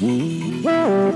Mm-hmm.